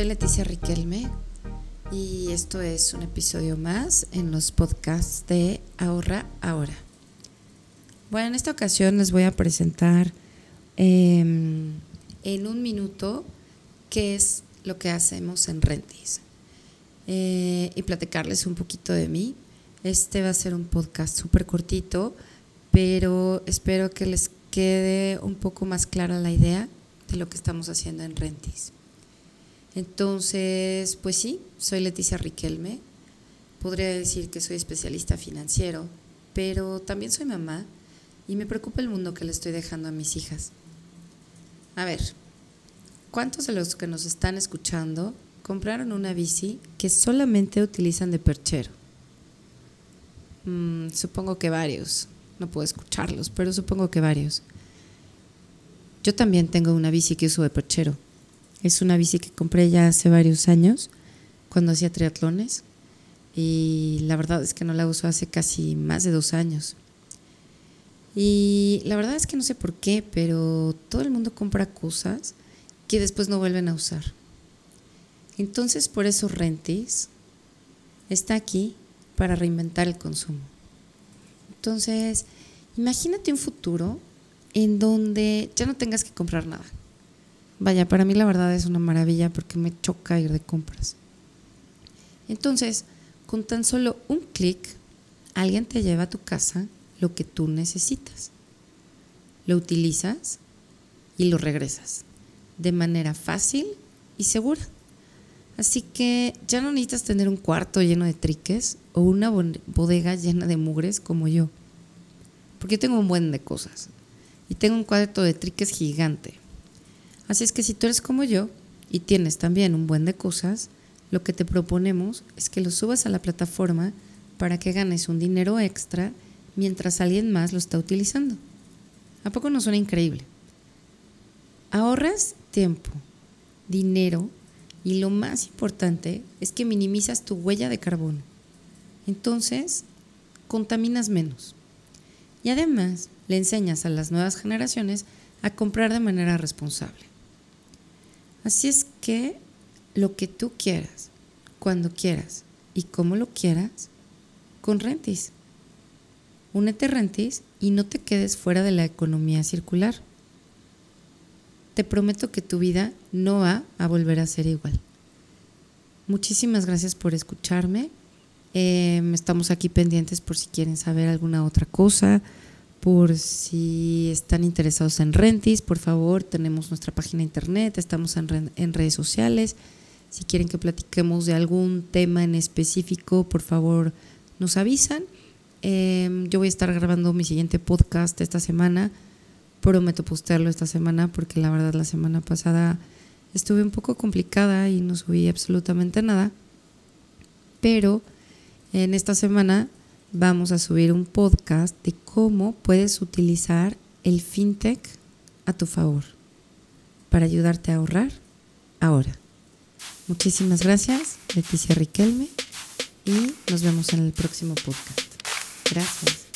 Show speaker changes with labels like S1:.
S1: Leticia Riquelme y esto es un episodio más en los podcasts de Ahorra Ahora. Bueno, en esta ocasión les voy a presentar em, en un minuto qué es lo que hacemos en Rentis eh, y platicarles un poquito de mí. Este va a ser un podcast súper cortito, pero espero que les quede un poco más clara la idea de lo que estamos haciendo en Rentis. Entonces, pues sí, soy Leticia Riquelme. Podría decir que soy especialista financiero, pero también soy mamá y me preocupa el mundo que le estoy dejando a mis hijas. A ver, ¿cuántos de los que nos están escuchando compraron una bici que solamente utilizan de perchero? Mm, supongo que varios. No puedo escucharlos, pero supongo que varios. Yo también tengo una bici que uso de perchero es una bici que compré ya hace varios años, cuando hacía triatlones, y la verdad es que no la uso hace casi más de dos años. Y la verdad es que no sé por qué, pero todo el mundo compra cosas que después no vuelven a usar. Entonces, por eso Rentis está aquí para reinventar el consumo. Entonces, imagínate un futuro en donde ya no tengas que comprar nada Vaya, para mí la verdad es una maravilla porque me choca ir de compras. Entonces, con tan solo un clic, alguien te lleva a tu casa lo que tú necesitas. Lo utilizas y lo regresas de manera fácil y segura. Así que ya no necesitas tener un cuarto lleno de triques o una bodega llena de mugres como yo. Porque yo tengo un buen de cosas. Y tengo un cuarto de triques gigante. Así es que si tú eres como yo y tienes también un buen de cosas, lo que te proponemos es que lo subas a la plataforma para que ganes un dinero extra mientras alguien más lo está utilizando. ¿A poco no suena increíble? Ahorras tiempo, dinero y lo más importante es que minimizas tu huella de carbono. Entonces, contaminas menos. Y además, le enseñas a las nuevas generaciones a comprar de manera responsable. Así es que lo que tú quieras, cuando quieras y como lo quieras, con Rentis. Únete a Rentis y no te quedes fuera de la economía circular. Te prometo que tu vida no va a volver a ser igual. Muchísimas gracias por escucharme. Em, estamos aquí pendientes por si quieren saber alguna otra cosa por si están interesados en Rentis, por favor, tenemos nuestra página internet, estamos en, en, redes sociales. Si quieren que platiquemos de algún tema en específico, por favor, nos avisan. Em, yo voy a estar grabando mi siguiente podcast esta semana. Prometo postearlo esta semana porque la verdad la semana pasada estuve un poco complicada y no subí absolutamente nada. Pero en esta semana vamos a subir un podcast de cómo puedes utilizar el fintech a tu favor para ayudarte a ahorrar ahora. Muchísimas gracias, Leticia Riquelme, y nos vemos en el próximo podcast. Gracias.